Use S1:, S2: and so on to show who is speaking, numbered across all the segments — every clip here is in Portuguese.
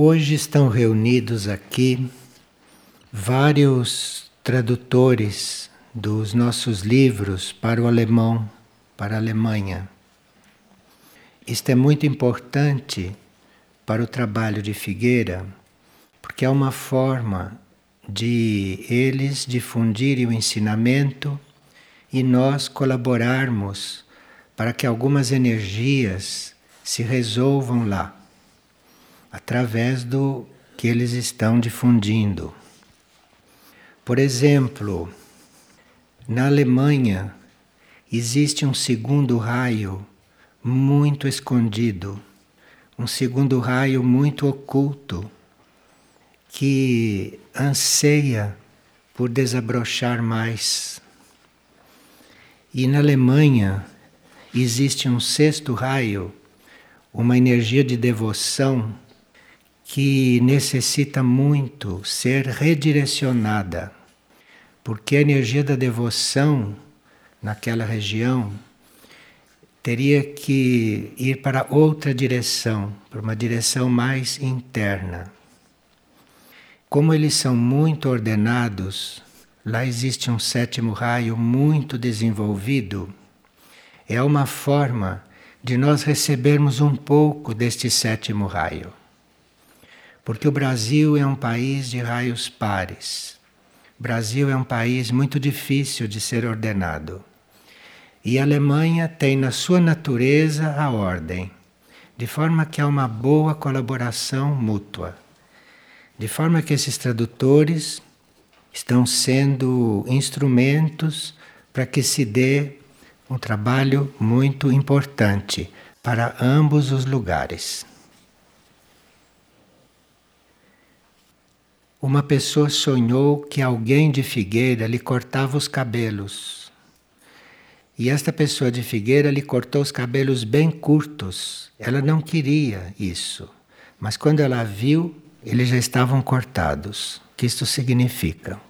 S1: Hoje estão reunidos aqui vários tradutores dos nossos livros para o alemão, para a Alemanha. Isto é muito importante para o trabalho de Figueira, porque é uma forma de eles difundirem o ensinamento e nós colaborarmos para que algumas energias se resolvam lá, através do que eles estão difundindo. Por exemplo, na Alemanha existe um segundo raio muito escondido, um segundo raio muito oculto, que anseia por desabrochar mais. E na Alemanha existe um sexto raio, uma energia de devoção que necessita muito ser redirecionada, porque a energia da devoção naquela região teria que ir para outra direção, para uma direção mais interna. Como eles são muito ordenados, lá existe um sétimo raio muito desenvolvido. É uma forma de nós recebermos um pouco deste sétimo raio. Porque o Brasil é um país de raios pares. O Brasil é um país muito difícil de ser ordenado. E a Alemanha tem na sua natureza a ordem, de forma que há uma boa colaboração mútua. De forma que esses tradutores estão sendo instrumentos para que se dê um trabalho muito importante para ambos os lugares. Uma pessoa sonhou que alguém de Figueira lhe cortava os cabelos. E esta pessoa de Figueira lhe cortou os cabelos bem curtos. Ela não queria isso. Mas quando ela viu, eles já estavam cortados. O que isto significa?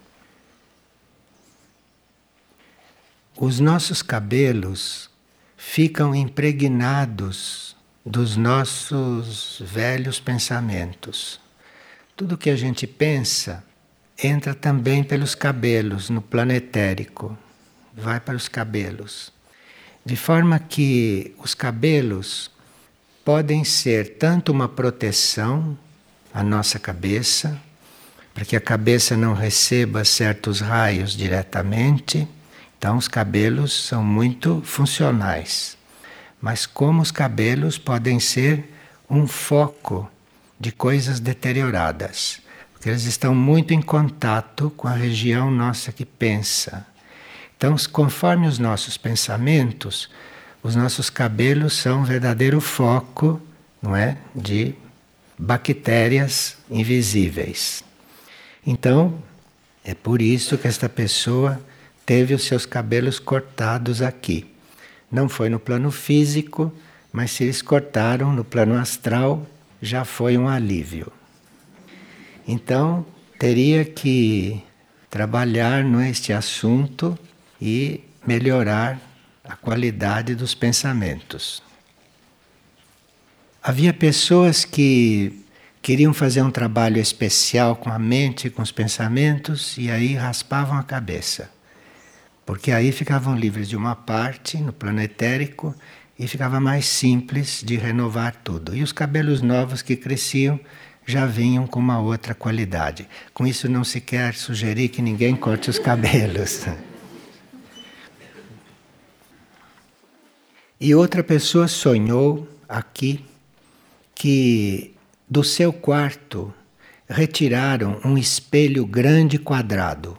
S1: os nossos cabelos ficam impregnados dos nossos velhos pensamentos. Tudo que a gente pensa entra também pelos cabelos no plano etérico, vai para os cabelos. De forma que os cabelos podem ser tanto uma proteção à nossa cabeça, para que a cabeça não receba certos raios diretamente então, os cabelos são muito funcionais. Mas, como os cabelos podem ser um foco de coisas deterioradas, porque eles estão muito em contato com a região nossa que pensa. Então, conforme os nossos pensamentos, os nossos cabelos são um verdadeiro foco, não é, de bactérias invisíveis. Então, é por isso que esta pessoa teve os seus cabelos cortados aqui. Não foi no plano físico, mas se eles cortaram no plano astral, já foi um alívio. Então, teria que trabalhar neste assunto e melhorar a qualidade dos pensamentos. Havia pessoas que queriam fazer um trabalho especial com a mente, com os pensamentos, e aí raspavam a cabeça porque aí ficavam livres de uma parte no plano etérico e ficava mais simples de renovar tudo. E os cabelos novos que cresciam já vinham com uma outra qualidade. Com isso não se quer sugerir que ninguém corte os cabelos. E outra pessoa sonhou aqui que do seu quarto retiraram um espelho grande quadrado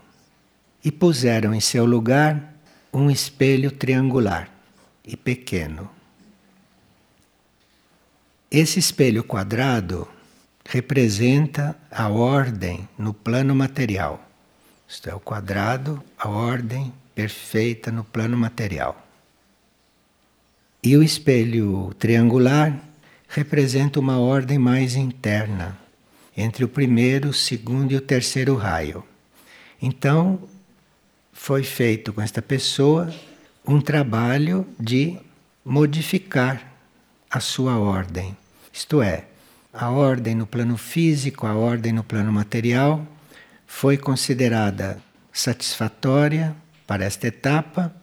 S1: e puseram em seu lugar um espelho triangular e pequeno. Esse espelho quadrado representa a ordem no plano material. Isto é, o quadrado, a ordem perfeita no plano material. E o espelho triangular representa uma ordem mais interna, entre o primeiro, o segundo e o terceiro raio. Então, foi feito com esta pessoa um trabalho de modificar a sua ordem. Isto é, a ordem no plano físico, a ordem no plano material, foi considerada satisfatória para esta etapa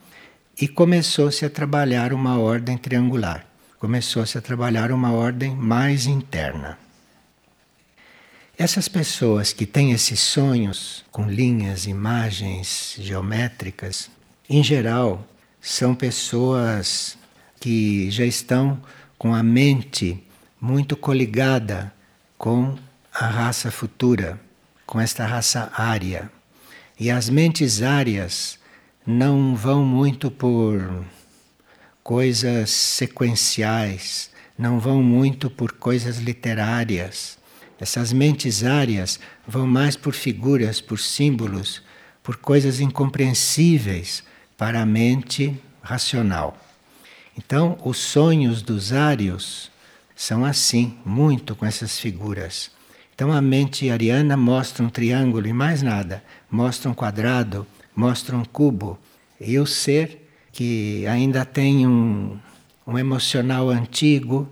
S1: e começou-se a trabalhar uma ordem triangular. Começou-se a trabalhar uma ordem mais interna. Essas pessoas que têm esses sonhos com linhas, imagens geométricas, em geral, são pessoas que já estão com a mente muito coligada com a raça futura, com esta raça ária. E as mentes árias não vão muito por coisas sequenciais, não vão muito por coisas literárias. Essas mentes áreas vão mais por figuras, por símbolos, por coisas incompreensíveis para a mente racional. Então, os sonhos dos ários são assim, muito com essas figuras. Então, a mente ariana mostra um triângulo e mais nada, mostra um quadrado, mostra um cubo. E o ser que ainda tem um, um emocional antigo,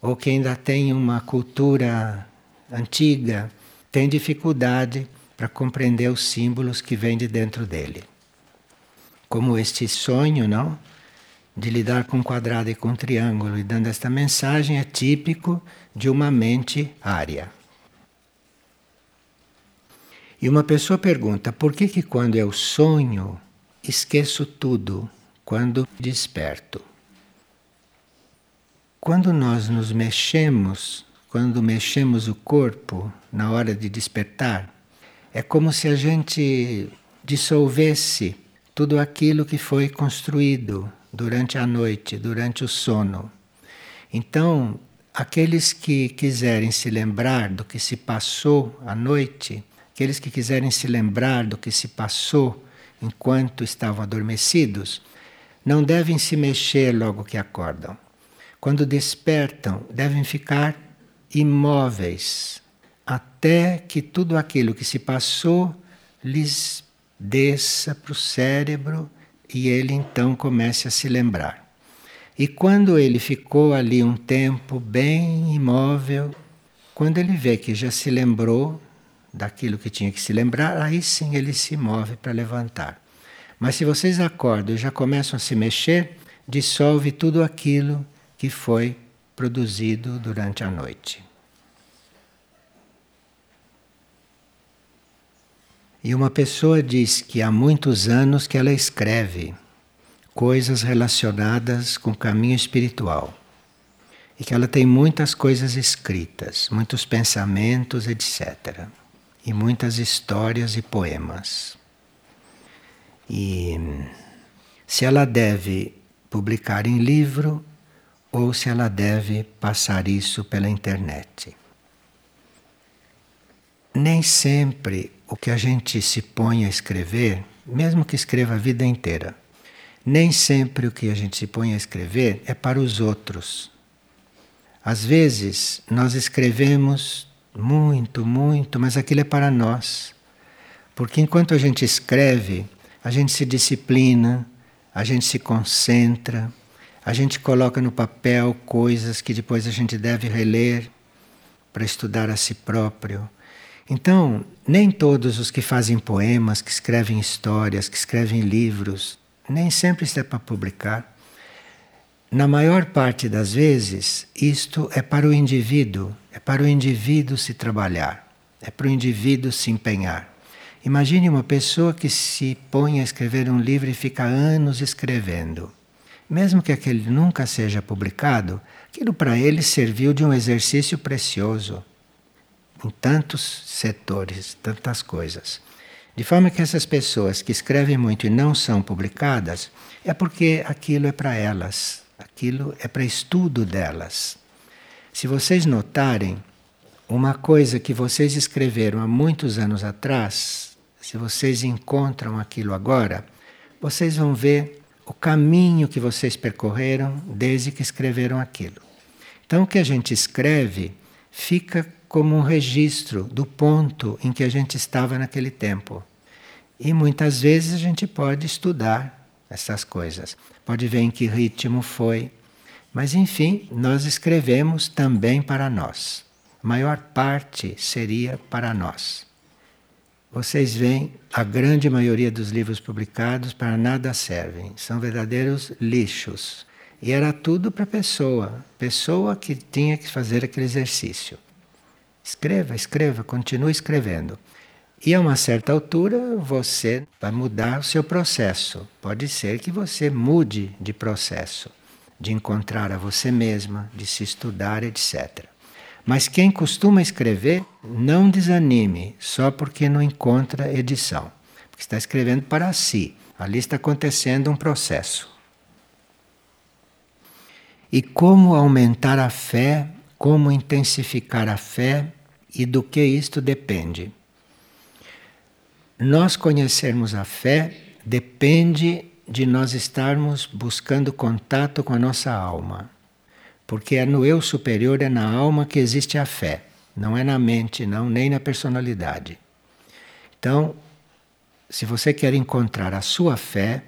S1: ou que ainda tem uma cultura antiga, tem dificuldade para compreender os símbolos que vêm de dentro dele. Como este sonho, não? De lidar com quadrado e com triângulo e dando esta mensagem é típico de uma mente área. E uma pessoa pergunta: por que que quando eu sonho esqueço tudo quando desperto? Quando nós nos mexemos quando mexemos o corpo na hora de despertar, é como se a gente dissolvesse tudo aquilo que foi construído durante a noite, durante o sono. Então, aqueles que quiserem se lembrar do que se passou à noite, aqueles que quiserem se lembrar do que se passou enquanto estavam adormecidos, não devem se mexer logo que acordam. Quando despertam, devem ficar imóveis até que tudo aquilo que se passou lhes desça para o cérebro e ele então comece a se lembrar. E quando ele ficou ali um tempo bem imóvel, quando ele vê que já se lembrou daquilo que tinha que se lembrar, aí sim ele se move para levantar. Mas se vocês acordam e já começam a se mexer, dissolve tudo aquilo que foi produzido durante a noite. E uma pessoa diz que há muitos anos que ela escreve coisas relacionadas com o caminho espiritual. E que ela tem muitas coisas escritas, muitos pensamentos, etc. E muitas histórias e poemas. E se ela deve publicar em livro ou se ela deve passar isso pela internet. Nem sempre o que a gente se põe a escrever, mesmo que escreva a vida inteira, nem sempre o que a gente se põe a escrever é para os outros. Às vezes nós escrevemos muito, muito, mas aquilo é para nós. Porque enquanto a gente escreve, a gente se disciplina, a gente se concentra, a gente coloca no papel coisas que depois a gente deve reler para estudar a si próprio. Então, nem todos os que fazem poemas, que escrevem histórias, que escrevem livros, nem sempre isso é para publicar. Na maior parte das vezes, isto é para o indivíduo, é para o indivíduo se trabalhar, é para o indivíduo se empenhar. Imagine uma pessoa que se põe a escrever um livro e fica anos escrevendo. Mesmo que aquele nunca seja publicado, aquilo para ele serviu de um exercício precioso em tantos setores, tantas coisas. De forma que essas pessoas que escrevem muito e não são publicadas, é porque aquilo é para elas, aquilo é para estudo delas. Se vocês notarem, uma coisa que vocês escreveram há muitos anos atrás, se vocês encontram aquilo agora, vocês vão ver o caminho que vocês percorreram desde que escreveram aquilo. Então, o que a gente escreve fica como um registro do ponto em que a gente estava naquele tempo. E muitas vezes a gente pode estudar essas coisas, pode ver em que ritmo foi. Mas enfim, nós escrevemos também para nós. maior parte seria para nós. Vocês veem, a grande maioria dos livros publicados para nada servem, são verdadeiros lixos. E era tudo para a pessoa, pessoa que tinha que fazer aquele exercício. Escreva, escreva, continue escrevendo. E a uma certa altura você vai mudar o seu processo. Pode ser que você mude de processo, de encontrar a você mesma, de se estudar, etc. Mas quem costuma escrever, não desanime só porque não encontra edição. Porque está escrevendo para si. Ali está acontecendo um processo. E como aumentar a fé, como intensificar a fé e do que isto depende? Nós conhecermos a fé depende de nós estarmos buscando contato com a nossa alma. Porque é no eu superior, é na alma que existe a fé, não é na mente, não, nem na personalidade. Então, se você quer encontrar a sua fé,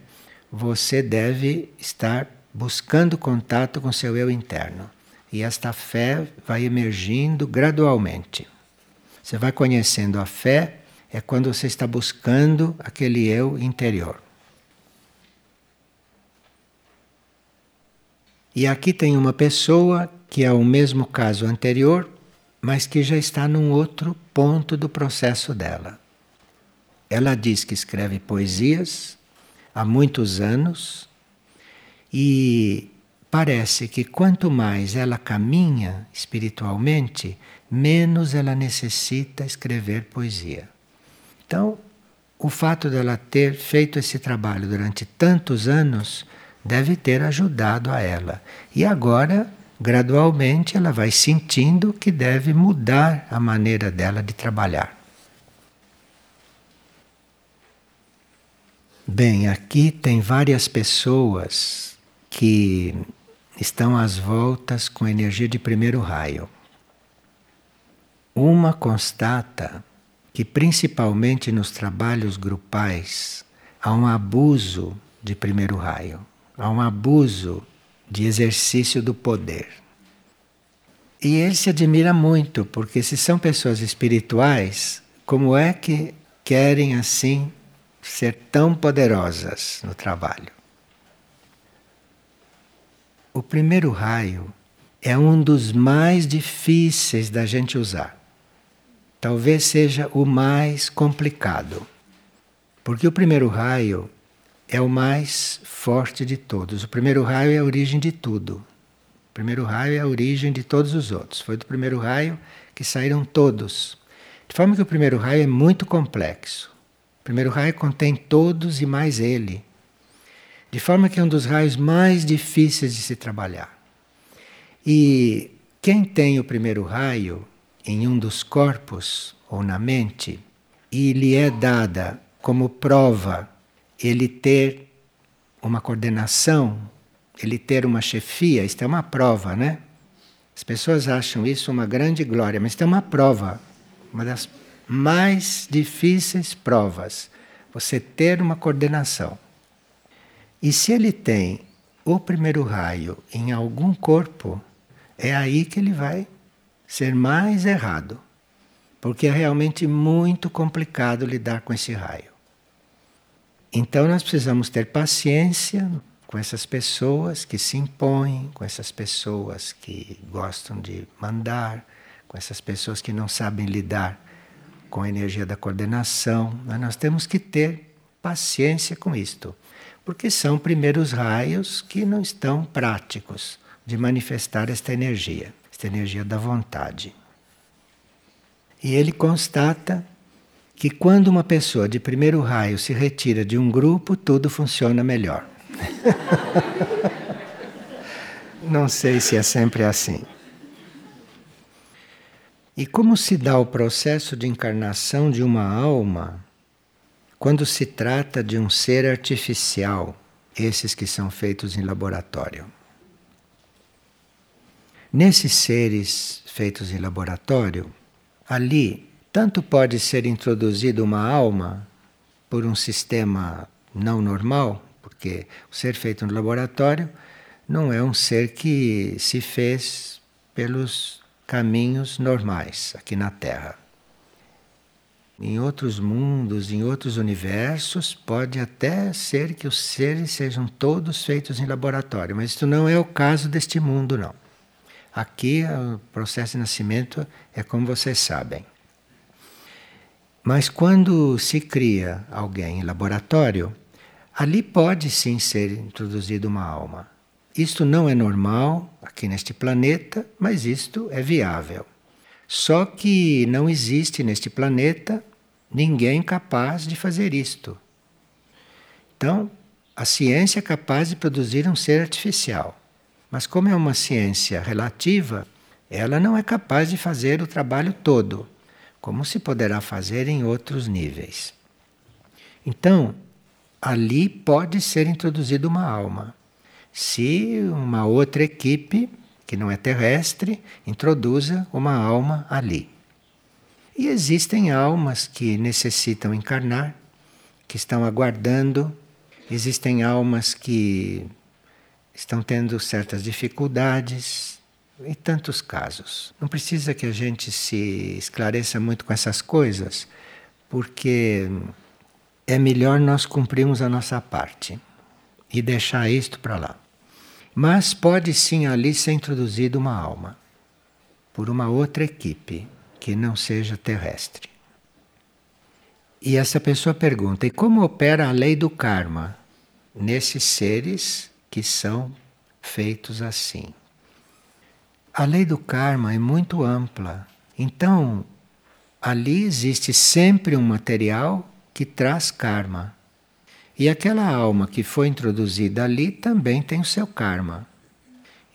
S1: você deve estar buscando contato com seu eu interno. E esta fé vai emergindo gradualmente. Você vai conhecendo a fé é quando você está buscando aquele eu interior. E aqui tem uma pessoa que é o mesmo caso anterior, mas que já está num outro ponto do processo dela. Ela diz que escreve poesias há muitos anos e parece que quanto mais ela caminha espiritualmente, menos ela necessita escrever poesia. Então, o fato dela ter feito esse trabalho durante tantos anos deve ter ajudado a ela. E agora, gradualmente, ela vai sentindo que deve mudar a maneira dela de trabalhar. Bem, aqui tem várias pessoas que estão às voltas com energia de primeiro raio. Uma constata que principalmente nos trabalhos grupais há um abuso de primeiro raio, há um abuso de exercício do poder. E ele se admira muito, porque se são pessoas espirituais, como é que querem assim ser tão poderosas no trabalho? O primeiro raio é um dos mais difíceis da gente usar talvez seja o mais complicado. Porque o primeiro raio é o mais forte de todos. O primeiro raio é a origem de tudo. O primeiro raio é a origem de todos os outros. Foi do primeiro raio que saíram todos. De forma que o primeiro raio é muito complexo. O primeiro raio contém todos e mais ele. De forma que é um dos raios mais difíceis de se trabalhar. E quem tem o primeiro raio em um dos corpos ou na mente e lhe é dada como prova ele ter uma coordenação, ele ter uma chefia, isto é uma prova, né? As pessoas acham isso uma grande glória, mas isto é uma prova, uma das mais difíceis provas, você ter uma coordenação. E se ele tem o primeiro raio em algum corpo, é aí que ele vai ser mais errado, porque é realmente muito complicado lidar com esse raio. Então nós precisamos ter paciência com essas pessoas que se impõem, com essas pessoas que gostam de mandar, com essas pessoas que não sabem lidar com a energia da coordenação. Nós temos que ter paciência com isto, porque são primeiros raios que não estão práticos de manifestar esta energia esta energia da vontade. E ele constata que quando uma pessoa de primeiro raio se retira de um grupo, tudo funciona melhor. Não sei se é sempre assim. E como se dá o processo de encarnação de uma alma quando se trata de um ser artificial, esses que são feitos em laboratório? Nesses seres feitos em laboratório, ali tanto pode ser introduzida uma alma por um sistema não normal, porque o ser feito no laboratório não é um ser que se fez pelos caminhos normais aqui na Terra. Em outros mundos, em outros universos, pode até ser que os seres sejam todos feitos em laboratório, mas isso não é o caso deste mundo, não. Aqui o processo de nascimento é como vocês sabem. Mas quando se cria alguém em laboratório, ali pode sim ser introduzida uma alma. Isto não é normal aqui neste planeta, mas isto é viável. Só que não existe neste planeta ninguém capaz de fazer isto. Então, a ciência é capaz de produzir um ser artificial. Mas, como é uma ciência relativa, ela não é capaz de fazer o trabalho todo, como se poderá fazer em outros níveis. Então, ali pode ser introduzida uma alma. Se uma outra equipe, que não é terrestre, introduza uma alma ali. E existem almas que necessitam encarnar, que estão aguardando, existem almas que estão tendo certas dificuldades e tantos casos. Não precisa que a gente se esclareça muito com essas coisas, porque é melhor nós cumprirmos a nossa parte e deixar isto para lá. Mas pode sim ali ser introduzida uma alma por uma outra equipe que não seja terrestre. E essa pessoa pergunta: e como opera a lei do karma nesses seres que são feitos assim? A lei do karma é muito ampla. Então, ali existe sempre um material que traz karma. E aquela alma que foi introduzida ali também tem o seu karma.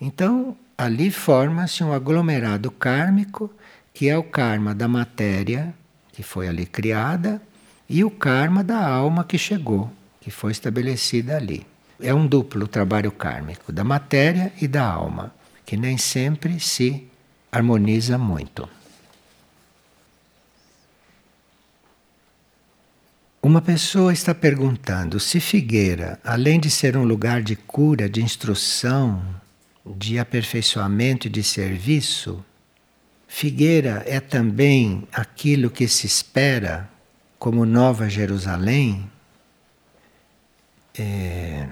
S1: Então, ali forma-se um aglomerado kármico que é o karma da matéria que foi ali criada e o karma da alma que chegou, que foi estabelecida ali. É um duplo trabalho kármico da matéria e da alma, que nem sempre se harmoniza muito. Uma pessoa está perguntando se Figueira, além de ser um lugar de cura, de instrução, de aperfeiçoamento e de serviço, Figueira é também aquilo que se espera como Nova Jerusalém. É,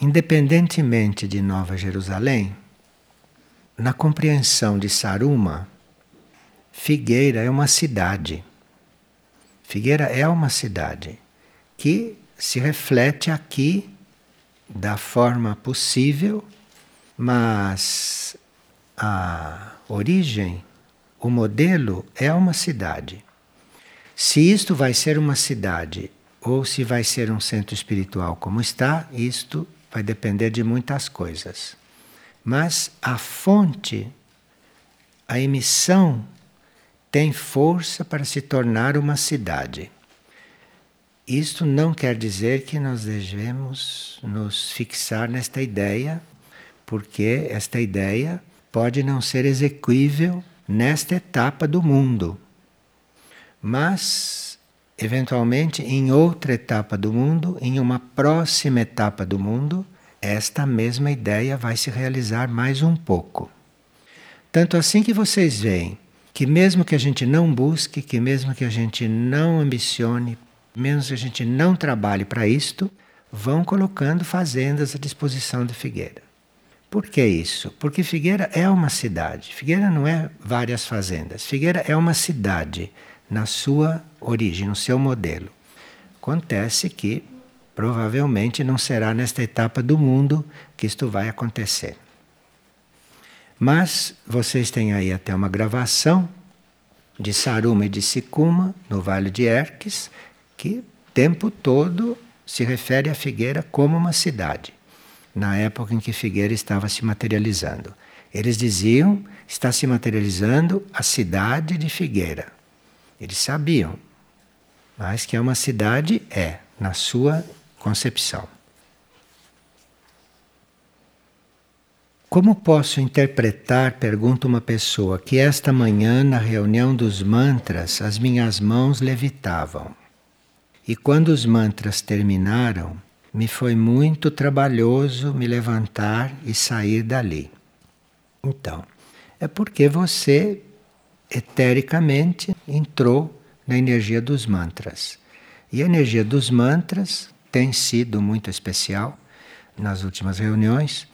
S1: independentemente de Nova Jerusalém, na compreensão de Saruma, Figueira é uma cidade. Figueira é uma cidade que se reflete aqui da forma possível, mas a origem, o modelo é uma cidade. Se isto vai ser uma cidade ou se vai ser um centro espiritual como está, isto vai depender de muitas coisas. Mas a fonte, a emissão, tem força para se tornar uma cidade. Isto não quer dizer que nós devemos nos fixar nesta ideia, porque esta ideia pode não ser execuível nesta etapa do mundo, mas eventualmente em outra etapa do mundo, em uma próxima etapa do mundo, esta mesma ideia vai se realizar mais um pouco. Tanto assim que vocês veem que mesmo que a gente não busque, que mesmo que a gente não ambicione, mesmo que a gente não trabalhe para isto, vão colocando fazendas à disposição de Figueira. Por que isso? Porque Figueira é uma cidade. Figueira não é várias fazendas. Figueira é uma cidade na sua origem, no seu modelo. Acontece que provavelmente não será nesta etapa do mundo que isto vai acontecer. Mas vocês têm aí até uma gravação de Saruma e de Sicuma, no Vale de Erques, que tempo todo se refere à Figueira como uma cidade na época em que Figueira estava se materializando. Eles diziam: está se materializando a cidade de Figueira. Eles sabiam, mas que é uma cidade, é, na sua concepção. Como posso interpretar, pergunta uma pessoa, que esta manhã, na reunião dos mantras, as minhas mãos levitavam? E quando os mantras terminaram, me foi muito trabalhoso me levantar e sair dali. Então, É porque você, etericamente, entrou na energia dos mantras. E a energia dos mantras tem sido muito especial nas últimas reuniões,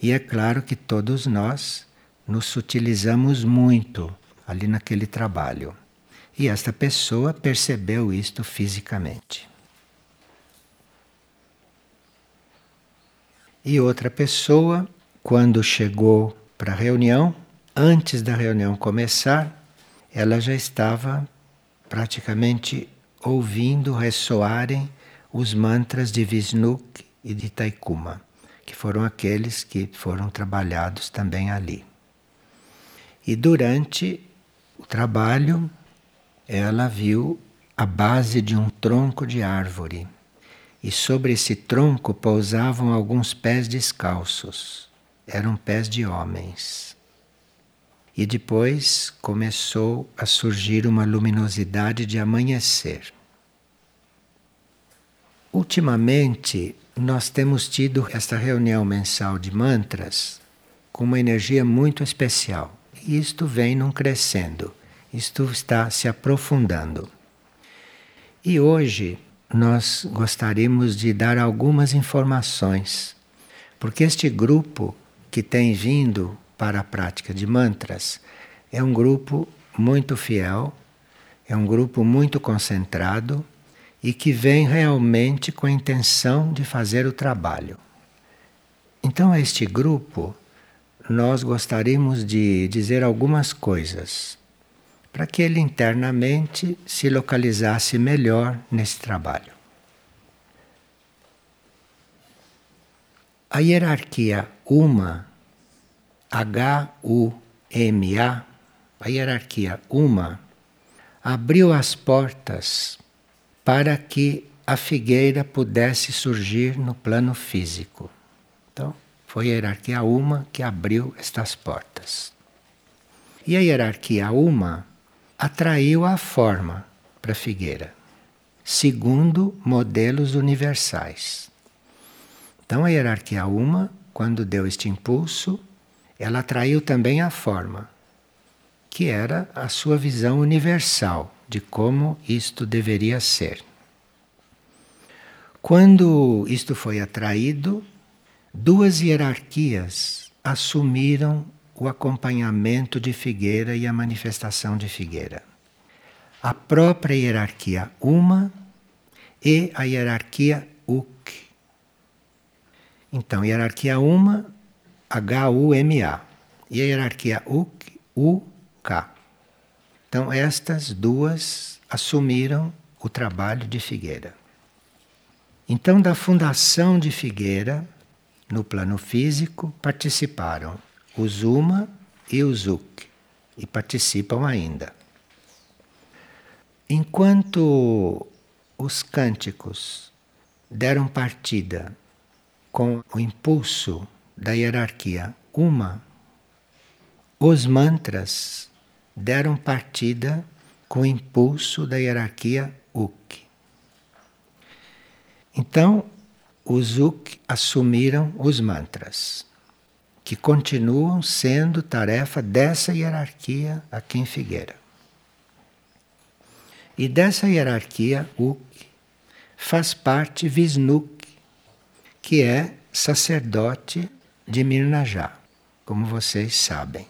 S1: e é claro que todos nós nos sutilizamos muito ali naquele trabalho. E esta pessoa percebeu isto fisicamente. E outra pessoa, quando chegou para a reunião, antes da reunião começar, ela já estava praticamente ouvindo ressoarem os mantras de Vishnu e de Taikuma, que foram aqueles que foram trabalhados também ali. E durante o trabalho, ela viu a base de um tronco de árvore. E sobre esse tronco pousavam alguns pés descalços. Eram pés de homens. E depois começou a surgir uma luminosidade de amanhecer. Ultimamente, nós temos tido esta reunião mensal de mantras com uma energia muito especial. E isto vem num crescendo, isto está se aprofundando. E hoje nós gostaríamos de dar algumas informações, porque este grupo que tem vindo para a prática de mantras é um grupo muito fiel, é um grupo muito concentrado e que vem realmente com a intenção de fazer o trabalho. Então, a este grupo, nós gostaríamos de dizer algumas coisas para que ele internamente se localizasse melhor nesse trabalho. A hierarquia UMA, H-U-M-A, a hierarquia UMA, abriu as portas para que a figueira pudesse surgir no plano físico. Então, foi a hierarquia Uma que abriu estas portas. E a hierarquia Uma atraiu a forma para a figueira, segundo modelos universais. Então, a hierarquia Uma, quando deu este impulso, ela atraiu também a forma, que era a sua visão universal de como isto deveria ser. Quando isto foi atraído, duas hierarquias assumiram o acompanhamento de Figueira e a manifestação de Figueira. A própria hierarquia Uma e a hierarquia Uk. Então, hierarquia Uma, H-U-M-A. E a hierarquia Uk. Então, estas duas assumiram o trabalho de Figueira. Então, da fundação de Figueira, no plano físico, participaram o Zuma e o Zuk, e participam ainda. Enquanto os cânticos deram partida com o impulso da hierarquia Uma, os mantras deram partida com o impulso da hierarquia Uk. Então, os Uk assumiram os mantras, que continuam sendo tarefa dessa hierarquia aqui em Figueira. E dessa hierarquia Uk faz parte Visnuk, que é sacerdote de Mirnajá, como vocês sabem.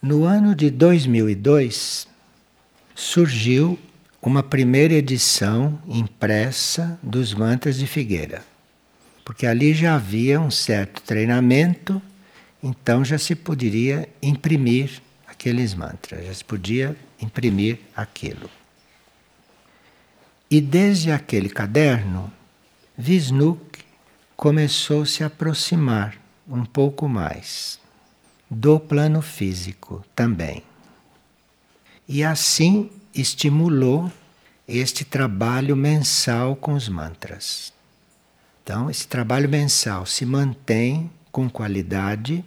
S1: No ano de 2002, surgiu uma primeira edição impressa dos mantras de Figueira. Porque ali já havia um certo treinamento, então já se poderia imprimir aqueles mantras, já se podia imprimir aquilo. E desde aquele caderno, Visnuk começou a se aproximar um pouco mais do plano físico também. E assim estimulou este trabalho mensal com os mantras. Então, esse trabalho mensal se mantém com qualidade,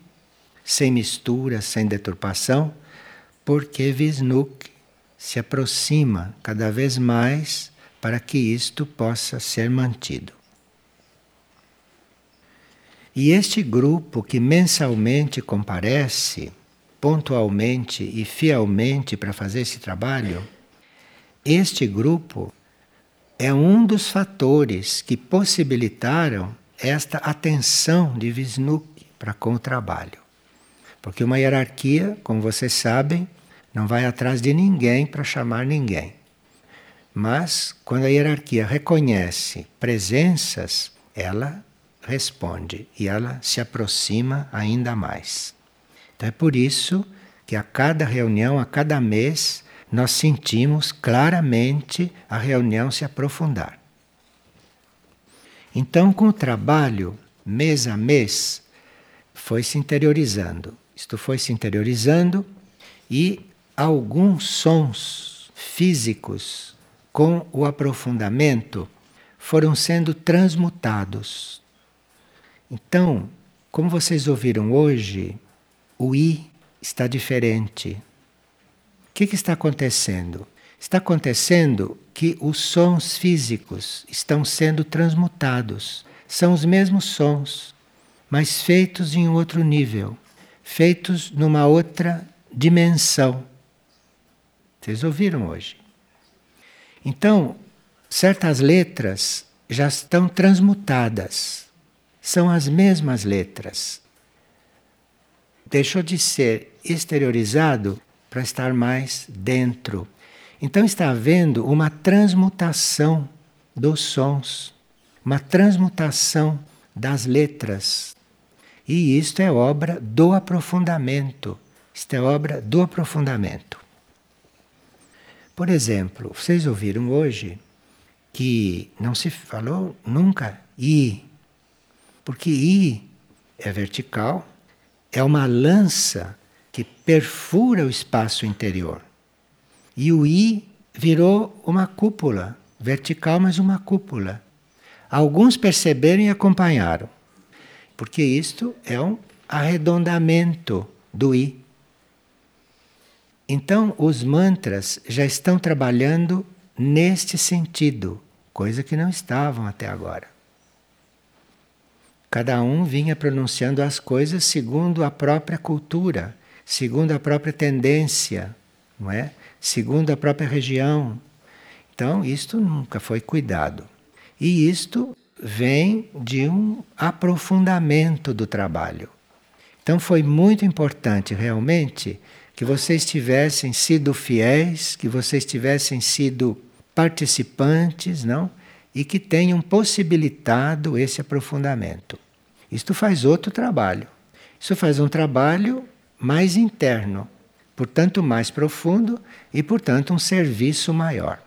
S1: sem mistura, sem deturpação, porque Visnuk se aproxima cada vez mais para que isto possa ser mantido. E este grupo que mensalmente comparece, pontualmente e fielmente para fazer esse trabalho, este grupo é um dos fatores que possibilitaram esta atenção de Vishnu para com o trabalho. Porque uma hierarquia, como vocês sabem, não vai atrás de ninguém para chamar ninguém. Mas quando a hierarquia reconhece presenças, ela responde e ela se aproxima ainda mais. Então é por isso que a cada reunião, a cada mês, nós sentimos claramente a reunião se aprofundar. Então, com o trabalho, mês a mês, foi se interiorizando. Isto foi se interiorizando e alguns sons físicos com o aprofundamento foram sendo transmutados. Então, como vocês ouviram hoje, o I está diferente. O que, que está acontecendo? Está acontecendo que os sons físicos estão sendo transmutados. São os mesmos sons, mas feitos em outro nível, feitos numa outra dimensão. Vocês ouviram hoje? Então, certas letras já estão transmutadas. São as mesmas letras. Deixou de ser exteriorizado para estar mais dentro. Então está havendo uma transmutação dos sons, uma transmutação das letras. E isto é obra do aprofundamento. Isto é obra do aprofundamento. Por exemplo, vocês ouviram hoje que não se falou nunca I, porque I é vertical, é uma lança que perfura o espaço interior. E o I virou uma cúpula, vertical, mas uma cúpula. Alguns perceberam e acompanharam, porque isto é um arredondamento do I. Então, os mantras já estão trabalhando neste sentido, coisa que não estavam até agora. Cada um vinha pronunciando as coisas segundo a própria cultura, segundo a própria tendência, não é? segundo a própria região. Então, isto nunca foi cuidado. E isto vem de um aprofundamento do trabalho. Então, foi muito importante realmente que vocês tivessem sido fiéis, que vocês tivessem sido participantes, não? E que tenham possibilitado esse aprofundamento. Isto faz outro trabalho. Isso faz um trabalho mais interno, portanto mais profundo e, portanto, um serviço maior.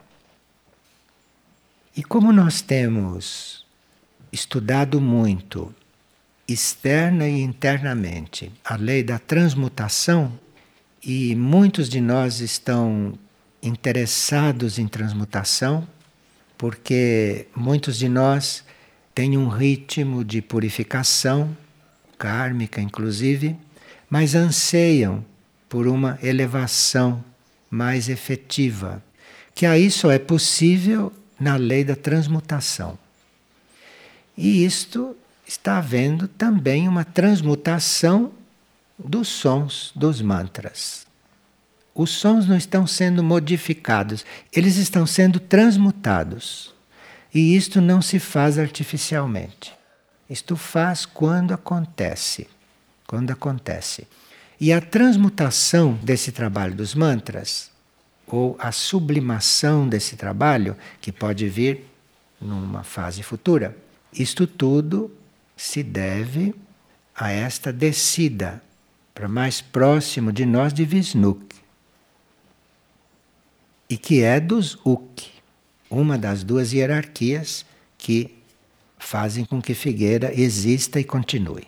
S1: E como nós temos estudado muito, externa e internamente, a lei da transmutação, e muitos de nós estão interessados em transmutação, porque muitos de nós têm um ritmo de purificação, kármica inclusive, mas anseiam por uma elevação mais efetiva, que aí só é possível na lei da transmutação. E isto está havendo também uma transmutação dos sons dos mantras. Os sons não estão sendo modificados, eles estão sendo transmutados. E isto não se faz artificialmente. Isto faz quando acontece. Quando acontece. E a transmutação desse trabalho dos mantras, ou a sublimação desse trabalho, que pode vir numa fase futura, isto tudo se deve a esta descida para mais próximo de nós de Visnuk, e que é dos Uk, uma das duas hierarquias que fazem com que Figueira exista e continue.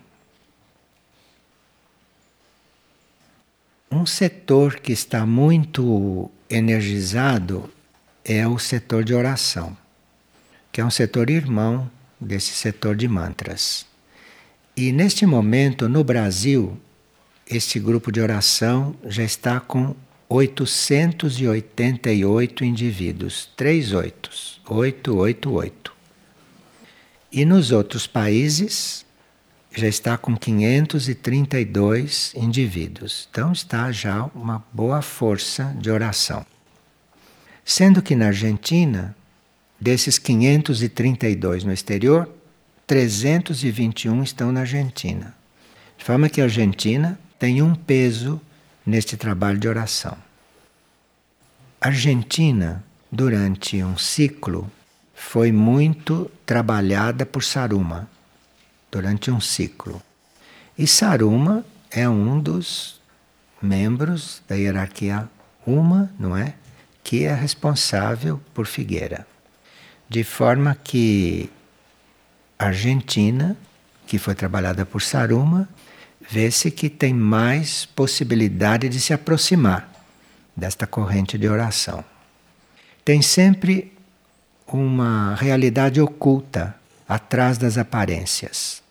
S1: Um setor que está muito energizado é o setor de oração, que é um setor irmão desse setor de mantras. E neste momento, no Brasil, este grupo de oração já está com 888 indivíduos, três oitos, 888. E nos outros países já está com 532 indivíduos. Então está já uma boa força de oração. Sendo que na Argentina, desses 532 no exterior, 321 estão na Argentina. De forma que a Argentina tem um peso neste trabalho de oração. A Argentina, durante um ciclo, foi muito trabalhada por Saruma, durante um ciclo. E Saruma é um dos membros da hierarquia Uma, não é? Que é responsável por Figueira. De forma que a Argentina, que foi trabalhada por Saruma, vê-se que tem mais possibilidade de se aproximar desta corrente de oração. Tem sempre uma realidade oculta atrás das aparências.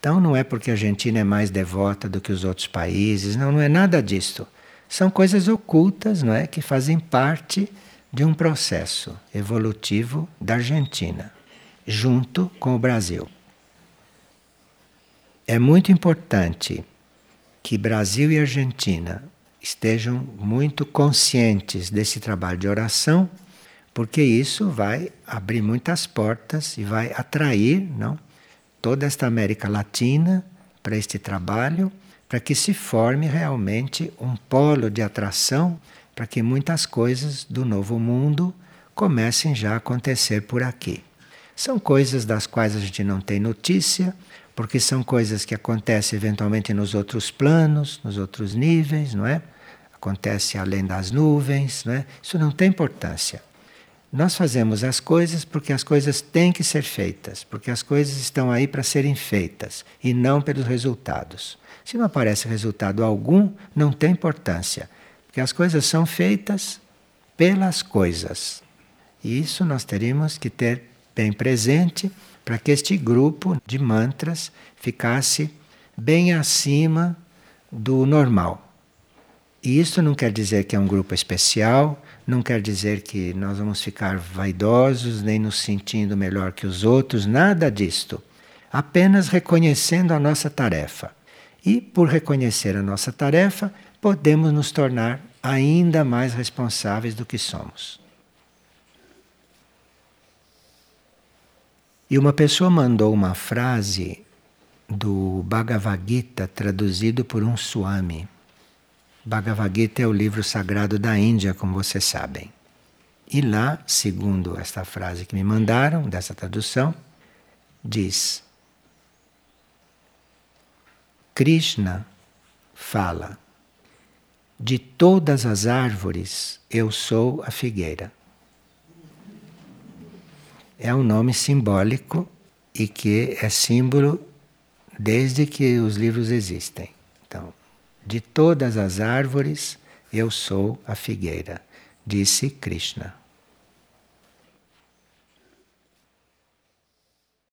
S1: Então não é porque a Argentina é mais devota do que os outros países, não, não é nada disto. São coisas ocultas, não é, que fazem parte de um processo evolutivo da Argentina, junto com o Brasil. É muito importante que Brasil e Argentina estejam muito conscientes desse trabalho de oração, porque isso vai abrir muitas portas e vai atrair, não, toda esta América Latina para este trabalho, para que se forme realmente um polo de atração para que muitas coisas do novo mundo comecem já a acontecer por aqui. São coisas das quais a gente não tem notícia, porque são coisas que acontecem eventualmente nos outros planos, nos outros níveis, não é? Acontece além das nuvens, não é? Isso não tem importância. Nós fazemos as coisas porque as coisas têm que ser feitas, porque as coisas estão aí para serem feitas e não pelos resultados. Se não aparece resultado algum, não tem importância, porque as coisas são feitas pelas coisas. E isso nós teríamos que ter bem presente para que este grupo de mantras ficasse bem acima do normal. E isso não quer dizer que é um grupo especial, não quer dizer que nós vamos ficar vaidosos, nem nos sentindo melhor que os outros, nada disto. Apenas reconhecendo a nossa tarefa. E por reconhecer a nossa tarefa, podemos nos tornar ainda mais responsáveis do que somos. E uma pessoa mandou uma frase do Bhagavad Gita traduzido por um Swami. Bhagavad Gita é o livro sagrado da Índia, como vocês sabem. E lá, segundo esta frase que me mandaram, dessa tradução, diz: Krishna fala: De todas as árvores eu sou a figueira é um nome simbólico e que é símbolo desde que os livros existem. Então, de todas as árvores, eu sou a figueira, disse Krishna.